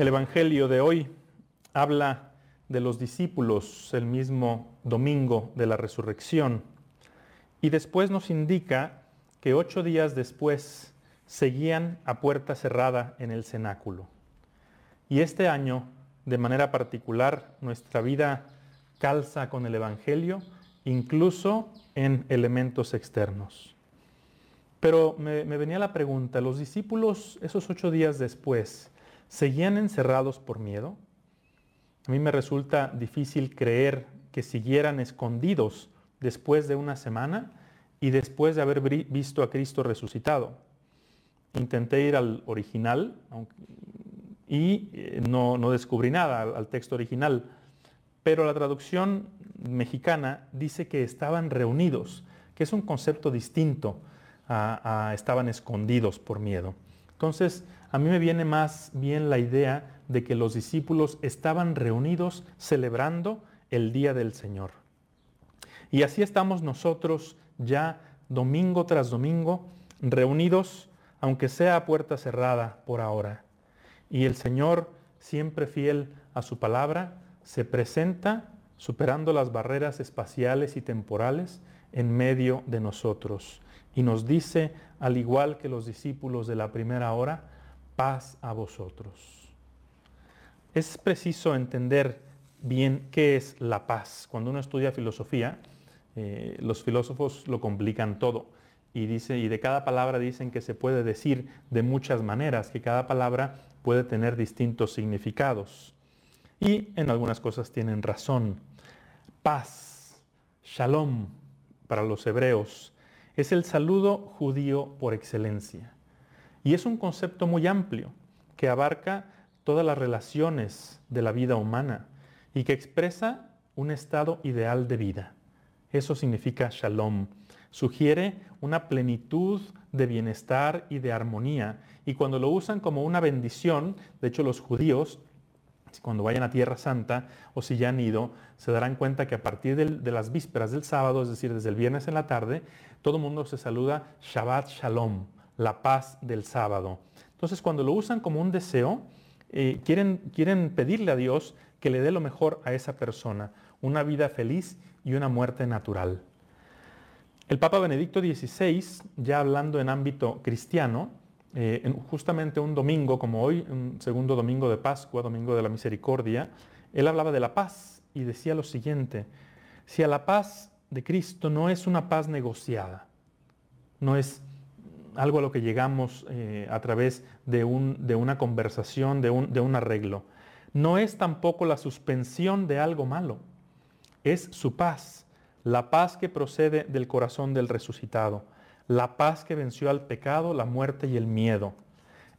El Evangelio de hoy habla de los discípulos el mismo domingo de la resurrección y después nos indica que ocho días después seguían a puerta cerrada en el cenáculo. Y este año, de manera particular, nuestra vida calza con el Evangelio, incluso en elementos externos. Pero me, venía la pregunta, ¿los discípulos esos ocho días después seguían encerrados por miedo? A mí me resulta difícil creer que siguieran escondidos después de una semana y después de haber visto a Cristo resucitado. Intenté ir al original y eh, no, descubrí nada al, texto original, pero la traducción mexicana dice que estaban reunidos, que es un concepto distinto a, estaban escondidos por miedo. Entonces, a mí me viene más bien la idea de que los discípulos estaban reunidos celebrando el día del Señor. Y así estamos nosotros ya domingo tras domingo reunidos, aunque sea a puerta cerrada por ahora. Y el Señor, siempre fiel a su palabra, se presenta superando las barreras espaciales y temporales en medio de nosotros. Y nos dice, al igual que los discípulos de la primera hora, paz a vosotros. Es preciso entender bien qué es la paz. Cuando uno estudia filosofía, eh, los filósofos lo complican todo. Y, dice, y de cada palabra dicen que se puede decir de muchas maneras, que cada palabra puede tener distintos significados. Y en algunas cosas tienen razón. Paz, shalom para los hebreos, es el saludo judío por excelencia. Y es un concepto muy amplio que abarca todas las relaciones de la vida humana y que expresa un estado ideal de vida. Eso significa shalom. Sugiere una plenitud de bienestar y de armonía. Y cuando lo usan como una bendición, de hecho los judíos, cuando vayan a Tierra Santa o si ya han ido, se darán cuenta que a partir de las vísperas del sábado, es decir, desde el viernes en la tarde, todo el mundo se saluda Shabbat Shalom, la paz del sábado. Entonces cuando lo usan como un deseo, eh, quieren, quieren pedirle a Dios que le dé lo mejor a esa persona, una vida feliz y una muerte natural. El Papa Benedicto XVI, ya hablando en ámbito cristiano, eh, justamente un domingo como hoy, un segundo domingo de Pascua, domingo de la misericordia, él hablaba de la paz y decía lo siguiente, si a la paz de Cristo no es una paz negociada, no es algo a lo que llegamos eh, a través de, una conversación, de un arreglo, no es tampoco la suspensión de algo malo, es su paz, la paz que procede del corazón del resucitado, la paz que venció al pecado, la muerte y el miedo.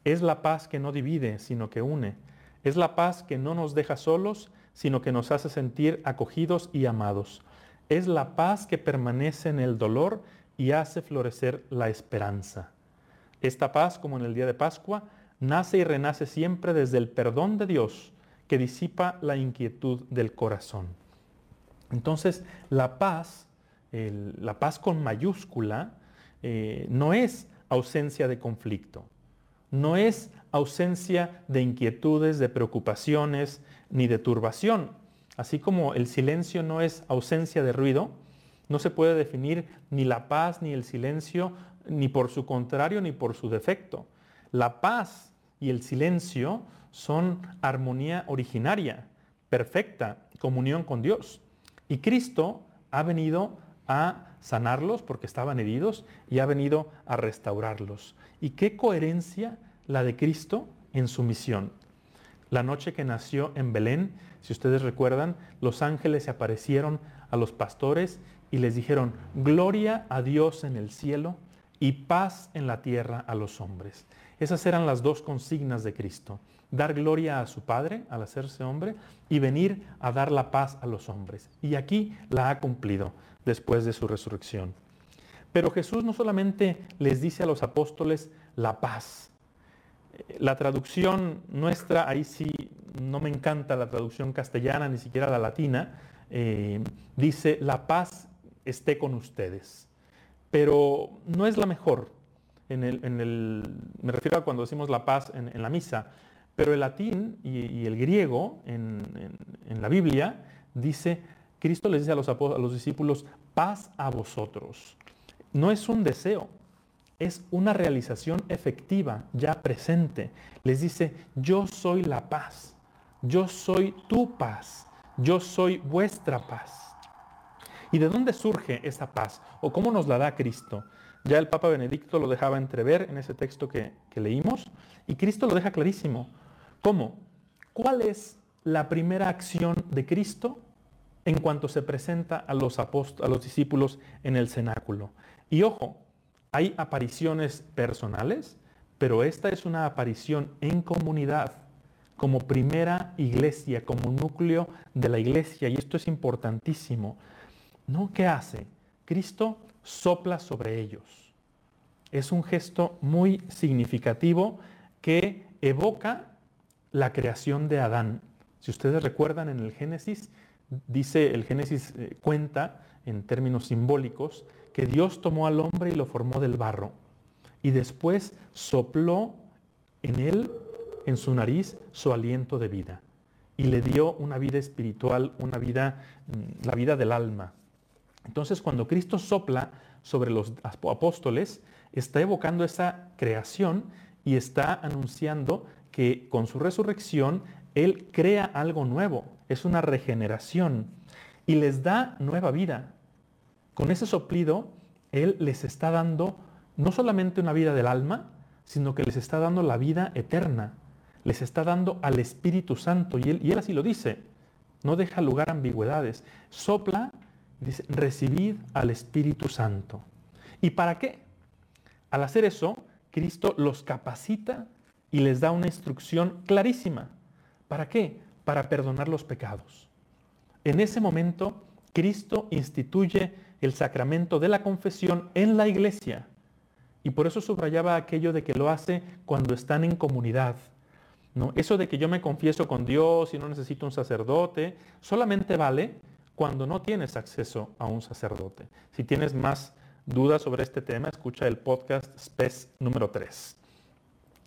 Es la paz que no divide, sino que une. Es la paz que no nos deja solos, sino que nos hace sentir acogidos y amados. Es la paz que permanece en el dolor y hace florecer la esperanza. Esta paz, como en el día de Pascua, nace y renace siempre desde el perdón de Dios que disipa la inquietud del corazón. Entonces, la paz, la paz con mayúscula, eh, no es ausencia de conflicto, no es ausencia de inquietudes, de preocupaciones, ni de turbación. Así como el silencio no es ausencia de ruido, no se puede definir ni la paz ni el silencio ni por su contrario ni por su defecto. La paz y el silencio son armonía originaria, perfecta, comunión con Dios. Y Cristo ha venido a sanarlos porque estaban heridos y ha venido a restaurarlos. ¿Y qué coherencia la de Cristo en su misión? La noche que nació en Belén, si ustedes recuerdan, los ángeles se aparecieron a los pastores y les dijeron, gloria a Dios en el cielo y paz en la tierra a los hombres. Esas eran las dos consignas de Cristo dar gloria a su Padre al hacerse hombre y venir a dar la paz a los hombres. Y aquí la ha cumplido después de su resurrección. Pero Jesús no solamente les dice a los apóstoles la paz. La traducción nuestra, ahí sí no me encanta la traducción castellana, ni siquiera la latina, eh, dice la paz esté con ustedes. Pero no es la mejor. En el, me refiero a cuando decimos la paz en la misa Pero el latín y, el griego en, la Biblia dice, Cristo les dice a los, a los discípulos, paz a vosotros. No es un deseo, es una realización efectiva, ya presente. Les dice, yo soy la paz, yo soy tu paz, yo soy vuestra paz. ¿Y de dónde surge esa paz? ¿O cómo nos la da Cristo? Ya el Papa Benedicto lo dejaba entrever en ese texto que, leímos y Cristo lo deja clarísimo. ¿Cómo? ¿Cuál es la primera acción de Cristo en cuanto se presenta a los, a los discípulos en el cenáculo? Y ojo, hay apariciones personales, pero esta es una aparición en comunidad, como primera iglesia, como núcleo de la iglesia, y esto es importantísimo. ¿No? ¿Qué hace? Cristo sopla sobre ellos. Es un gesto muy significativo que evoca la creación de Adán. Si ustedes recuerdan en el Génesis, dice el Génesis eh, cuenta en términos simbólicos que Dios tomó al hombre y lo formó del barro y después sopló en él, en su nariz, su aliento de vida y le dio una vida espiritual, una vida, mm, la vida del alma. Entonces cuando Cristo sopla sobre los apóstoles, está evocando esa creación y está anunciando que con su resurrección Él crea algo nuevo, es una regeneración y les da nueva vida. Con ese soplido, Él les está dando no solamente una vida del alma, sino que les está dando la vida eterna, les está dando al Espíritu Santo y Él, y él así lo dice, no deja lugar a ambigüedades, sopla Dice, recibid al Espíritu Santo. ¿Y para qué? Al hacer eso, Cristo los capacita y les da una instrucción clarísima. ¿Para qué? Para perdonar los pecados. En ese momento, Cristo instituye el sacramento de la confesión en la iglesia. Y por eso subrayaba aquello de que lo hace cuando están en comunidad. ¿no? Eso de que yo me confieso con Dios y no necesito un sacerdote, solamente vale cuando no tienes acceso a un sacerdote. Si tienes más dudas sobre este tema, escucha el podcast SPES número 3.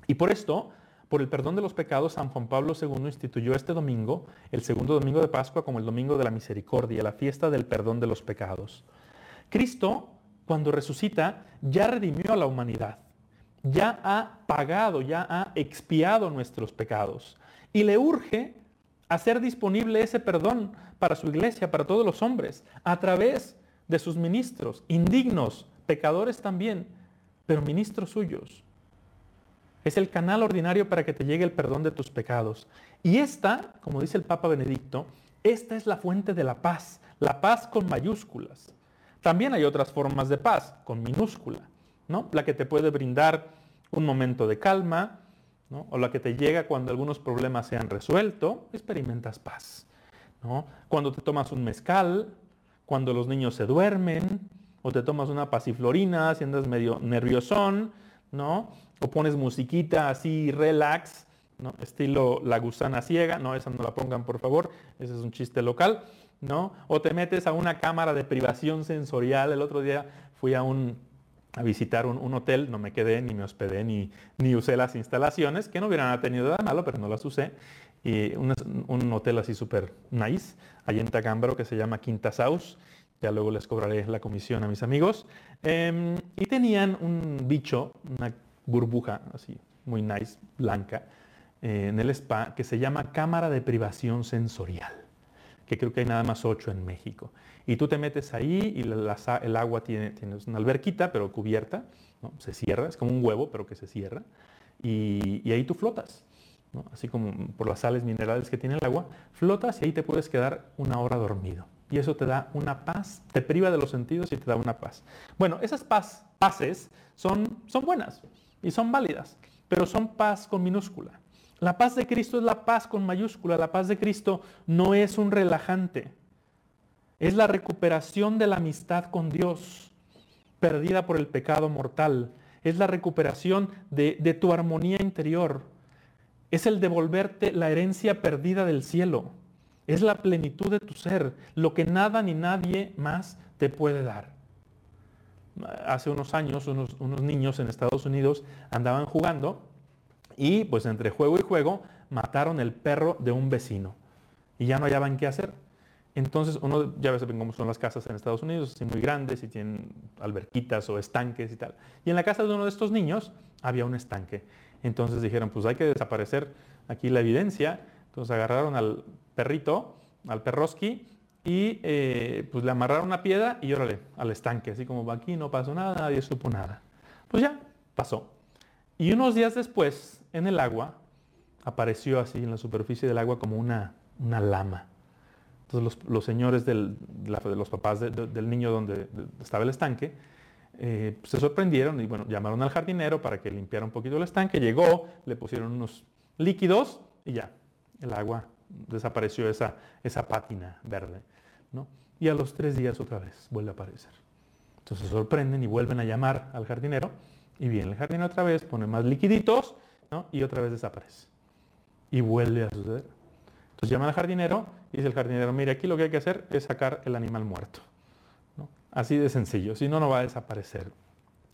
Y por esto, por el perdón de los pecados, San Juan Pablo II instituyó este domingo, el segundo domingo de Pascua, como el domingo de la misericordia, la fiesta del perdón de los pecados. Cristo, cuando resucita, ya redimió a la humanidad, ya ha pagado, ya ha expiado nuestros pecados y le urge hacer disponible ese perdón para su iglesia, para todos los hombres, a través de sus ministros, indignos, pecadores también, pero ministros suyos. Es el canal ordinario para que te llegue el perdón de tus pecados. Y esta, como dice el Papa Benedicto, esta es la fuente de la paz, la paz con mayúsculas. También hay otras formas de paz, con minúscula, ¿no? La que te puede brindar un momento de calma, o la que te llega cuando algunos problemas se han resuelto, experimentas paz. Cuando te tomas un mezcal, cuando los niños se duermen, o te tomas una pasiflorina si andas medio nerviosón, ¿no? o pones musiquita así relax, ¿no? estilo la gusana ciega, no, esa no la pongan por favor, ese es un chiste local, ¿no? o te metes a una cámara de privación sensorial, el otro día fui a un a visitar un, hotel, no me quedé, ni me hospedé, ni, ni usé las instalaciones, que no hubieran tenido nada malo, pero no las usé. Y un, hotel así súper nice, allá en Tacámbaro, que se llama Quinta Saus. Ya luego les cobraré la comisión a mis amigos. Em, y tenían un bicho, una burbuja así, muy nice, blanca, eh, en el spa, que se llama cámara de privación sensorial, que creo que hay nada más ocho en México. Y tú te metes ahí y el agua tiene, una alberquita, pero cubierta, se cierra, es como un huevo, pero que se cierra. Y, ahí tú flotas, así como por las sales minerales que tiene el agua, flotas y ahí te puedes quedar una hora dormido. Y eso te da una paz, te priva de los sentidos y te da una paz. Bueno, esas paz, paces son, son buenas y son válidas, pero son paz con minúscula. La paz de Cristo es la paz con mayúscula. La paz de Cristo no es un relajante. Es la recuperación de la amistad con Dios, perdida por el pecado mortal. Es la recuperación de, tu armonía interior. Es el devolverte la herencia perdida del cielo. Es la plenitud de tu ser, lo que nada ni nadie más te puede dar. Hace unos años unos, niños en Estados Unidos andaban jugando Y pues entre juego y juego mataron el perro de un vecino. Y ya no hallaban qué hacer. Entonces, uno ya ves cómo son las casas en Estados Unidos, así muy grandes y tienen alberquitas o estanques y tal. Y en la casa de uno de estos niños había un estanque. Entonces dijeron, pues hay que desaparecer aquí la evidencia. Entonces agarraron al perrito, al perroski, y eh, pues le amarraron una piedra y órale, al estanque. Así como aquí no pasó nada, nadie supo nada. Pues ya, pasó. Y unos días después, en el agua, apareció así en la superficie del agua como una, una lama. Entonces los, señores de los papás del niño donde estaba el estanque eh, se sorprendieron y bueno, llamaron al jardinero para que limpiara un poquito el estanque. Llegó, le pusieron unos líquidos y ya, el agua desapareció esa, esa pátina verde. ¿no? Y a los tres días otra vez vuelve a aparecer. Entonces se sorprenden y vuelven a llamar al jardinero y viene el jardinero otra vez, pone más liquiditos y otra vez desaparece. Y vuelve a suceder. Entonces llaman al jardinero y dice el jardinero, mire, aquí lo que hay que hacer es sacar el animal muerto. Así de sencillo, si no, no va a desaparecer.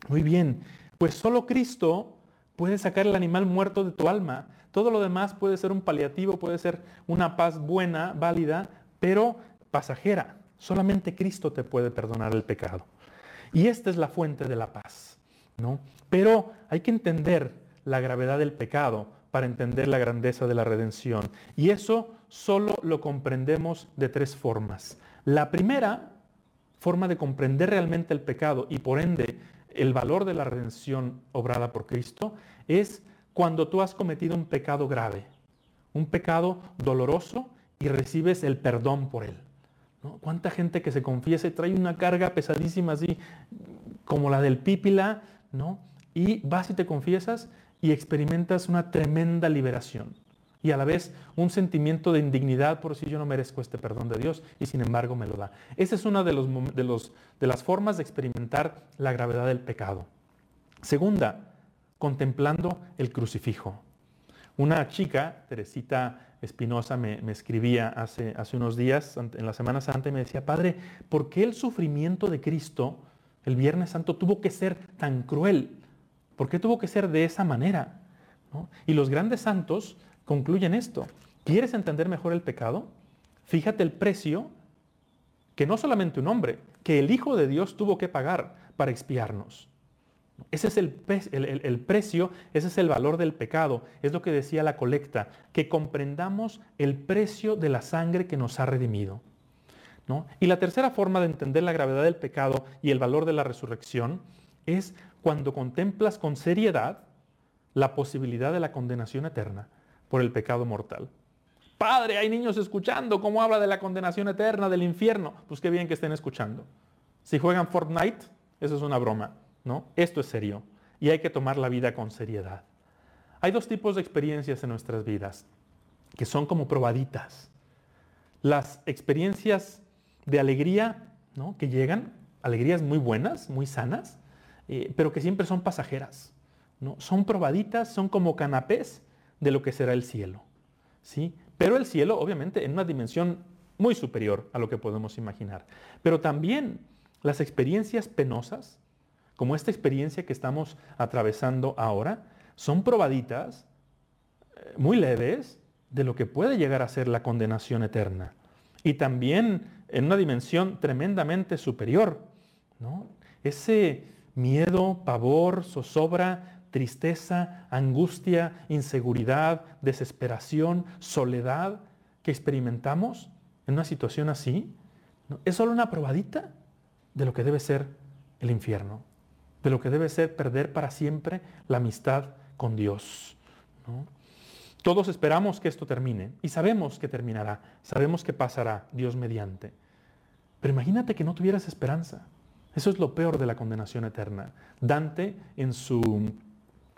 Muy bien, pues solo Cristo puede sacar el animal muerto de tu alma. Todo lo demás puede ser un paliativo, puede ser una paz buena, válida, pero pasajera. Solamente Cristo te puede perdonar el pecado. Y esta es la fuente de la paz. ¿no? Pero hay que entender la gravedad del pecado para entender la grandeza de la redención. Y eso solo lo comprendemos de tres formas. La primera forma de comprender realmente el pecado y por ende el valor de la redención obrada por Cristo es cuando tú has cometido un pecado grave, un pecado doloroso y recibes el perdón por él. ¿Cuánta gente que se confiesa y trae una carga pesadísima así como la del pípila, ¿no? Y vas y te confiesas y experimentas una tremenda liberación y a la vez un sentimiento de indignidad por si yo no merezco este perdón de Dios y sin embargo me lo da. Esa es una de, los, de, las formas de experimentar la gravedad del pecado. Segunda, contemplando el crucifijo. Una chica, Teresita Espinosa, me, escribía hace, hace unos días, en la Semana Santa, y me decía, Padre, ¿por qué el sufrimiento de Cristo el Viernes Santo tuvo que ser tan cruel? ¿Por qué tuvo que ser de esa manera? Y los grandes santos concluyen esto. ¿Quieres entender mejor el pecado? Fíjate el precio que no solamente un hombre, que el Hijo de Dios tuvo que pagar para expiarnos. Ese es el, el, precio, ese es el valor del pecado. Es lo que decía la colecta, que comprendamos el precio de la sangre que nos ha redimido. ¿no? Y la tercera forma de entender la gravedad del pecado y el valor de la resurrección es cuando contemplas con seriedad la posibilidad de la condenación eterna por el pecado mortal. Padre, hay niños escuchando cómo habla de la condenación eterna, del infierno. Pues qué bien que estén escuchando. Si juegan Fortnite, eso es una broma, ¿no? Esto es serio y hay que tomar la vida con seriedad. Hay dos tipos de experiencias en nuestras vidas que son como probaditas. Las experiencias de alegría, ¿no? Que llegan, alegrías muy buenas, muy sanas, eh, pero que siempre son pasajeras. ¿no? Son probaditas, son como canapés de lo que será el cielo. ¿sí? Pero el cielo, obviamente, en una dimensión muy superior a lo que podemos imaginar. Pero también las experiencias penosas, como esta experiencia que estamos atravesando ahora, son probaditas eh, muy leves de lo que puede llegar a ser la condenación eterna. Y también en una dimensión tremendamente superior. ¿no? Ese miedo, pavor, zozobra tristeza, angustia, inseguridad, desesperación, soledad que experimentamos en una situación así, es solo una probadita de lo que debe ser el infierno, de lo que debe ser perder para siempre la amistad con Dios. Todos esperamos que esto termine y sabemos que terminará, sabemos que pasará Dios mediante. Pero imagínate que no tuvieras esperanza. Eso es lo peor de la condenación eterna. Dante en su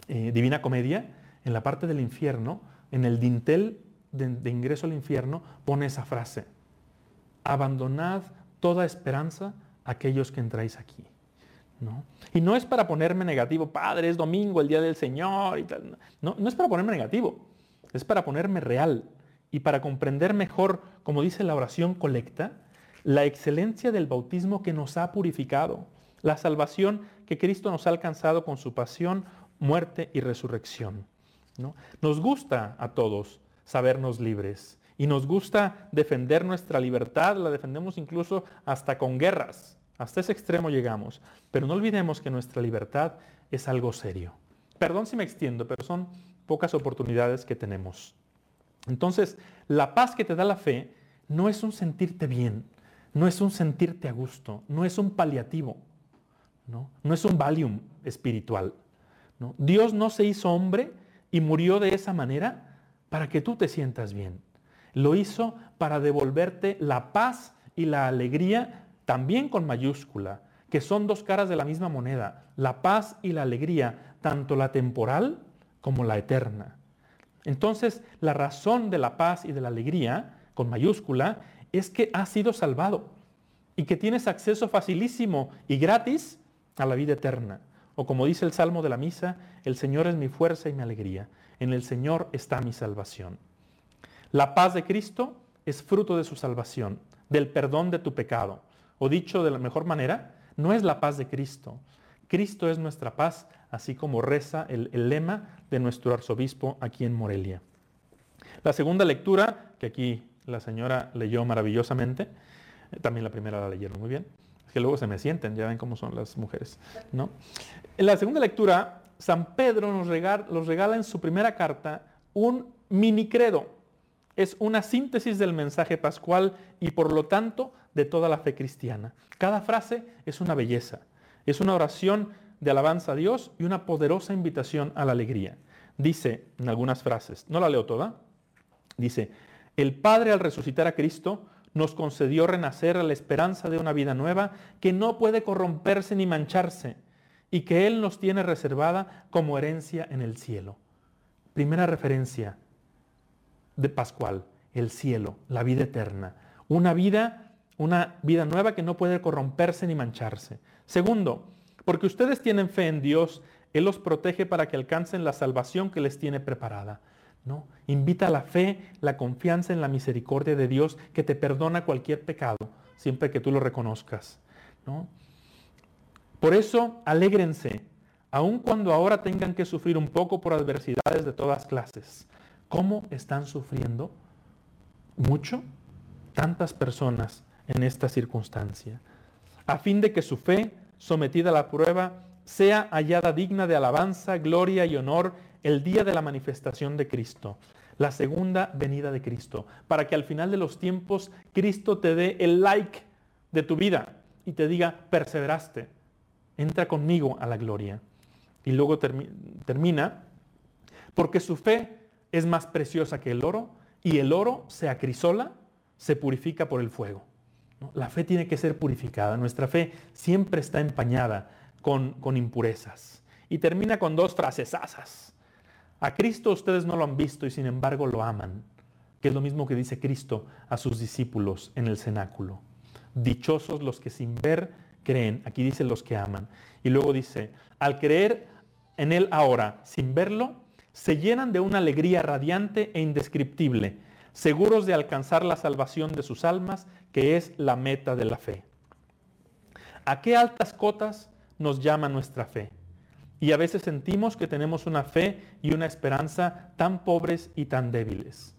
eh, Divina Comedia, en la parte del infierno, en el dintel de, ingreso al infierno, pone esa frase. Abandonad toda esperanza a aquellos que entráis aquí. ¿No? Y no es para ponerme negativo, Padre, es domingo, el día del Señor y tal. No, no es para ponerme negativo, es para ponerme real y para comprender mejor, como dice la oración colecta, la excelencia del bautismo que nos ha purificado, la salvación que Cristo nos ha alcanzado con su pasión, muerte y resurrección. ¿no? Nos gusta a todos sabernos libres y nos gusta defender nuestra libertad, la defendemos incluso hasta con guerras. Hasta ese extremo llegamos. Pero no olvidemos que nuestra libertad es algo serio. Perdón si me extiendo, pero son pocas oportunidades que tenemos. Entonces, la paz que te da la fe no es un sentirte bien, no es un sentirte a gusto, no es un paliativo, no, no es un valium espiritual. Dios no se hizo hombre y murió de esa manera para que tú te sientas bien. Lo hizo para devolverte la paz y la alegría, también con mayúscula, que son dos caras de la misma moneda, la paz y la alegría, tanto la temporal como la eterna. Entonces, la razón de la paz y de la alegría, con mayúscula, es que has sido salvado y que tienes acceso facilísimo y gratis a la vida eterna. O como dice el Salmo de la Misa, el Señor es mi fuerza y mi alegría. En el Señor está mi salvación. La paz de Cristo es fruto de su salvación, del perdón de tu pecado. O dicho de la mejor manera, no es la paz de Cristo. Cristo es nuestra paz, así como reza el, lema de nuestro arzobispo aquí en Morelia. La segunda lectura, que aquí la señora leyó maravillosamente, eh, también la primera la leyeron muy bien, que luego se me sienten, ya ven cómo son las mujeres. ¿no? En la segunda lectura, San Pedro nos regala, nos regala en su primera carta un mini credo. Es una síntesis del mensaje pascual y por lo tanto de toda la fe cristiana. Cada frase es una belleza. Es una oración de alabanza a Dios y una poderosa invitación a la alegría. Dice en algunas frases, no la leo toda, dice, el Padre al resucitar a Cristo nos concedió renacer a la esperanza de una vida nueva que no puede corromperse ni mancharse y que Él nos tiene reservada como herencia en el cielo. Primera referencia de Pascual, el cielo, la vida eterna. Una vida, una vida nueva que no puede corromperse ni mancharse. Segundo, porque ustedes tienen fe en Dios, Él los protege para que alcancen la salvación que les tiene preparada. Invita a la fe, la confianza en la misericordia de Dios que te perdona cualquier pecado, siempre que tú lo reconozcas. ¿no? Por eso, alégrense, aun cuando ahora tengan que sufrir un poco por adversidades de todas clases. ¿Cómo están sufriendo? Mucho. Tantas personas en esta circunstancia. A fin de que su fe sometida a la prueba, sea hallada digna de alabanza, gloria y honor el día de la manifestación de Cristo, la segunda venida de Cristo, para que al final de los tiempos Cristo te dé el like de tu vida y te diga, perseveraste, entra conmigo a la gloria. Y luego termina, porque su fe es más preciosa que el oro y el oro se acrisola, se purifica por el fuego. La fe tiene que ser purificada. Nuestra fe siempre está empañada con, con impurezas. Y termina con dos frases asas. A Cristo ustedes no lo han visto y sin embargo lo aman, que es lo mismo que dice Cristo a sus discípulos en el cenáculo. Dichosos los que sin ver creen. Aquí dice los que aman. Y luego dice, al creer en Él ahora, sin verlo, se llenan de una alegría radiante e indescriptible seguros de alcanzar la salvación de sus almas, que es la meta de la fe. ¿A qué altas cotas nos llama nuestra fe? Y a veces sentimos que tenemos una fe y una esperanza tan pobres y tan débiles.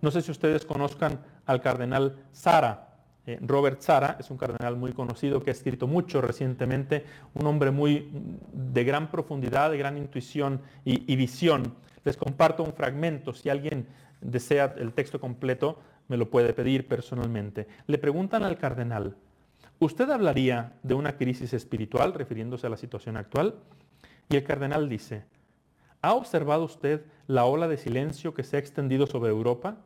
No sé si ustedes conozcan al cardenal Sara. Eh, Robert Sara es un cardenal muy conocido que ha escrito mucho recientemente, un hombre muy de gran profundidad, de gran intuición y, y visión. Les comparto un fragmento. Si alguien desea el texto completo, me lo puede pedir personalmente. Le preguntan al cardenal, ¿usted hablaría de una crisis espiritual refiriéndose a la situación actual? Y el cardenal dice, ¿ha observado usted la ola de silencio que se ha extendido sobre Europa?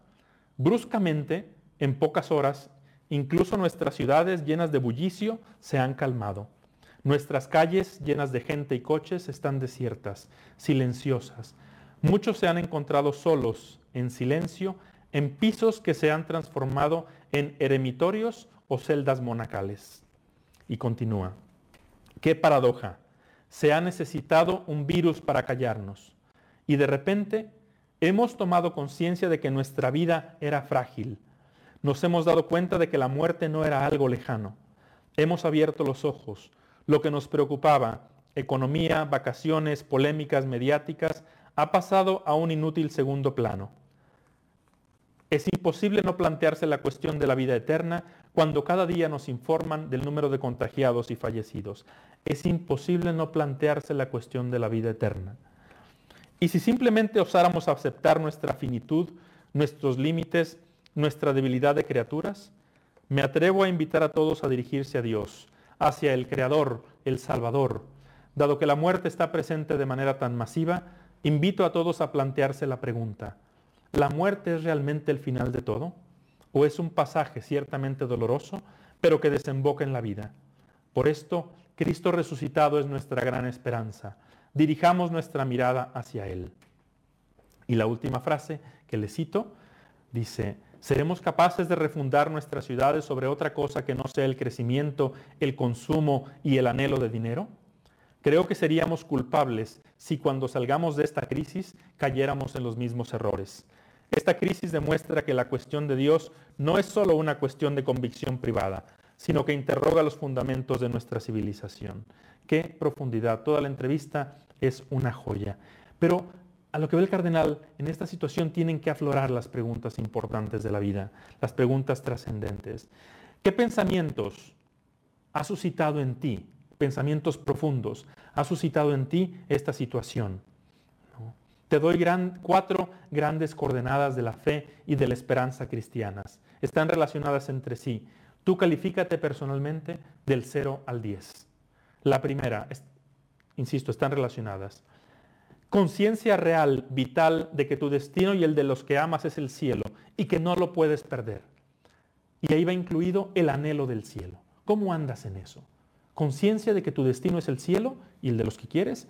Bruscamente, en pocas horas, incluso nuestras ciudades llenas de bullicio se han calmado. Nuestras calles llenas de gente y coches están desiertas, silenciosas. Muchos se han encontrado solos, en silencio, en pisos que se han transformado en eremitorios o celdas monacales. Y continúa. Qué paradoja. Se ha necesitado un virus para callarnos. Y de repente hemos tomado conciencia de que nuestra vida era frágil. Nos hemos dado cuenta de que la muerte no era algo lejano. Hemos abierto los ojos. Lo que nos preocupaba, economía, vacaciones, polémicas mediáticas, ha pasado a un inútil segundo plano. Es imposible no plantearse la cuestión de la vida eterna cuando cada día nos informan del número de contagiados y fallecidos. Es imposible no plantearse la cuestión de la vida eterna. Y si simplemente osáramos aceptar nuestra finitud, nuestros límites, nuestra debilidad de criaturas, me atrevo a invitar a todos a dirigirse a Dios, hacia el Creador, el Salvador. Dado que la muerte está presente de manera tan masiva, invito a todos a plantearse la pregunta, ¿la muerte es realmente el final de todo? ¿O es un pasaje ciertamente doloroso, pero que desemboca en la vida? Por esto, Cristo resucitado es nuestra gran esperanza. Dirijamos nuestra mirada hacia Él. Y la última frase que le cito dice, ¿seremos capaces de refundar nuestras ciudades sobre otra cosa que no sea el crecimiento, el consumo y el anhelo de dinero? Creo que seríamos culpables si cuando salgamos de esta crisis cayéramos en los mismos errores. Esta crisis demuestra que la cuestión de Dios no es solo una cuestión de convicción privada, sino que interroga los fundamentos de nuestra civilización. Qué profundidad. Toda la entrevista es una joya. Pero a lo que ve el cardenal, en esta situación tienen que aflorar las preguntas importantes de la vida, las preguntas trascendentes. ¿Qué pensamientos ha suscitado en ti, pensamientos profundos, ha suscitado en ti esta situación? Te doy cuatro grandes coordenadas de la fe y de la esperanza cristianas. Están relacionadas entre sí. Tú califícate personalmente del 0 al 10. La primera, insisto, están relacionadas. Conciencia real, vital, de que tu destino y el de los que amas es el cielo y que no lo puedes perder. Y ahí va incluido el anhelo del cielo. ¿Cómo andas en eso? Conciencia de que tu destino es el cielo y el de los que quieres.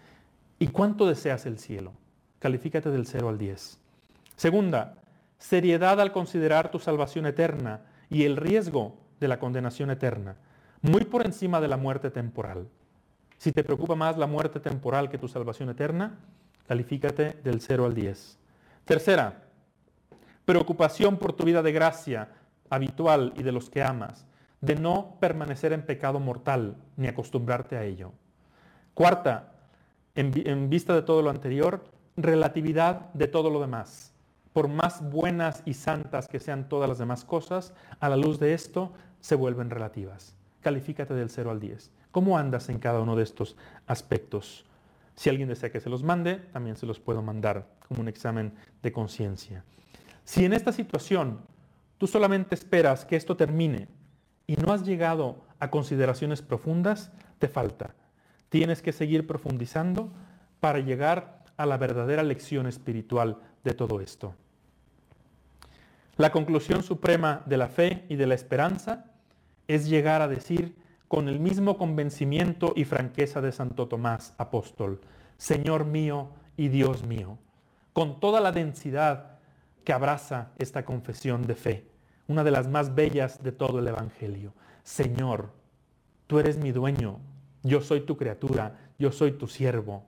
¿Y cuánto deseas el cielo? Califícate del 0 al 10. Segunda, seriedad al considerar tu salvación eterna y el riesgo de la condenación eterna, muy por encima de la muerte temporal. Si te preocupa más la muerte temporal que tu salvación eterna, califícate del 0 al 10. Tercera, preocupación por tu vida de gracia habitual y de los que amas, de no permanecer en pecado mortal ni acostumbrarte a ello. Cuarta, en, en vista de todo lo anterior, relatividad de todo lo demás. Por más buenas y santas que sean todas las demás cosas, a la luz de esto se vuelven relativas. Califícate del 0 al 10. ¿Cómo andas en cada uno de estos aspectos? Si alguien desea que se los mande, también se los puedo mandar como un examen de conciencia. Si en esta situación tú solamente esperas que esto termine y no has llegado a consideraciones profundas, te falta. Tienes que seguir profundizando para llegar a la verdadera lección espiritual de todo esto. La conclusión suprema de la fe y de la esperanza es llegar a decir, con el mismo convencimiento y franqueza de Santo Tomás, apóstol, Señor mío y Dios mío, con toda la densidad que abraza esta confesión de fe, una de las más bellas de todo el Evangelio. Señor, tú eres mi dueño, yo soy tu criatura, yo soy tu siervo.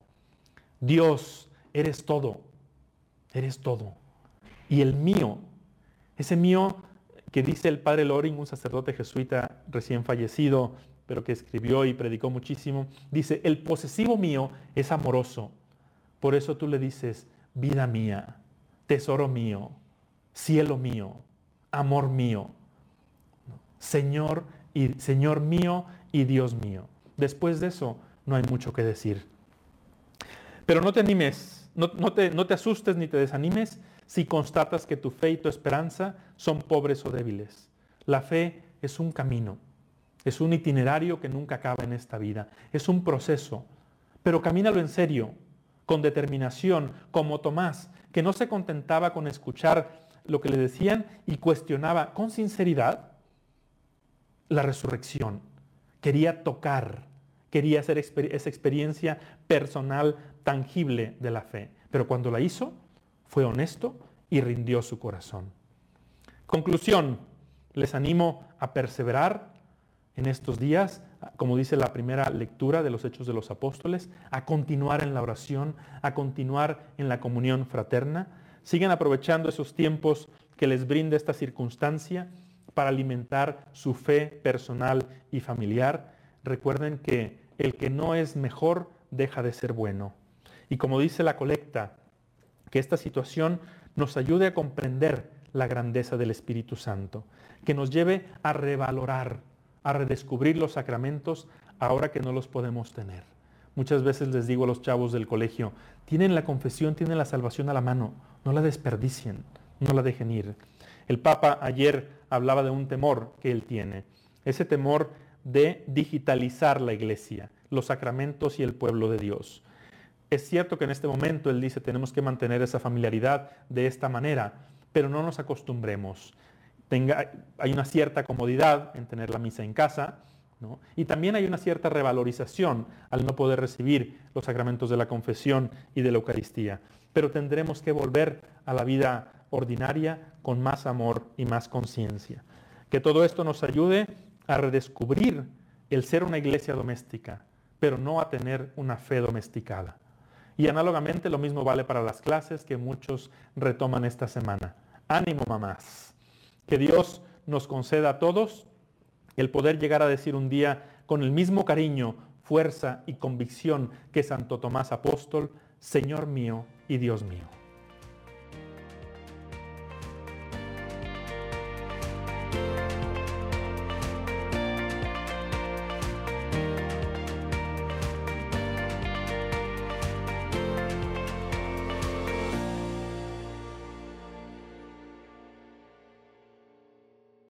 Dios, eres todo, eres todo. Y el mío, ese mío que dice el padre Loring, un sacerdote jesuita recién fallecido, pero que escribió y predicó muchísimo, dice, el posesivo mío es amoroso. Por eso tú le dices, vida mía, tesoro mío, cielo mío, amor mío, Señor, y, Señor mío y Dios mío. Después de eso no hay mucho que decir. Pero no te animes, no, te, no te asustes ni te desanimes si constatas que tu fe y tu esperanza son pobres o débiles. La fe es un camino, es un itinerario que nunca acaba en esta vida, es un proceso, pero camínalo en serio, con determinación, como Tomás, que no se contentaba con escuchar lo que le decían y cuestionaba con sinceridad la resurrección. Quería tocar, quería hacer esa experiencia personal, tangible de la fe. Pero cuando la hizo, fue honesto y rindió su corazón. Conclusión, les animo a perseverar en estos días, como dice la primera lectura de los Hechos de los Apóstoles, a continuar en la oración, a continuar en la comunión fraterna. Sigan aprovechando esos tiempos que les brinda esta circunstancia para alimentar su fe personal y familiar. Recuerden que el que no es mejor deja de ser bueno. Y como dice la colecta, Que esta situación nos ayude a comprender la grandeza del Espíritu Santo, que nos lleve a revalorar, a redescubrir los sacramentos ahora que no los podemos tener. Muchas veces les digo a los chavos del colegio, tienen la confesión, tienen la salvación a la mano, no la desperdicien, no la dejen ir. El Papa ayer hablaba de un temor que él tiene, ese temor de digitalizar la iglesia, los sacramentos y el pueblo de Dios. Es cierto que en este momento él dice tenemos que mantener esa familiaridad de esta manera, pero no nos acostumbremos. Tenga, hay una cierta comodidad en tener la misa en casa, y también hay una cierta revalorización al no poder recibir los sacramentos de la confesión y de la Eucaristía. Pero tendremos que volver a la vida ordinaria con más amor y más conciencia. Que todo esto nos ayude a redescubrir el ser una iglesia doméstica, pero no a tener una fe domesticada. Y análogamente lo mismo vale para las clases que muchos retoman esta semana. Ánimo mamás. Que Dios nos conceda a todos el poder llegar a decir un día con el mismo cariño, fuerza y convicción que Santo Tomás Apóstol, Señor mío y Dios mío.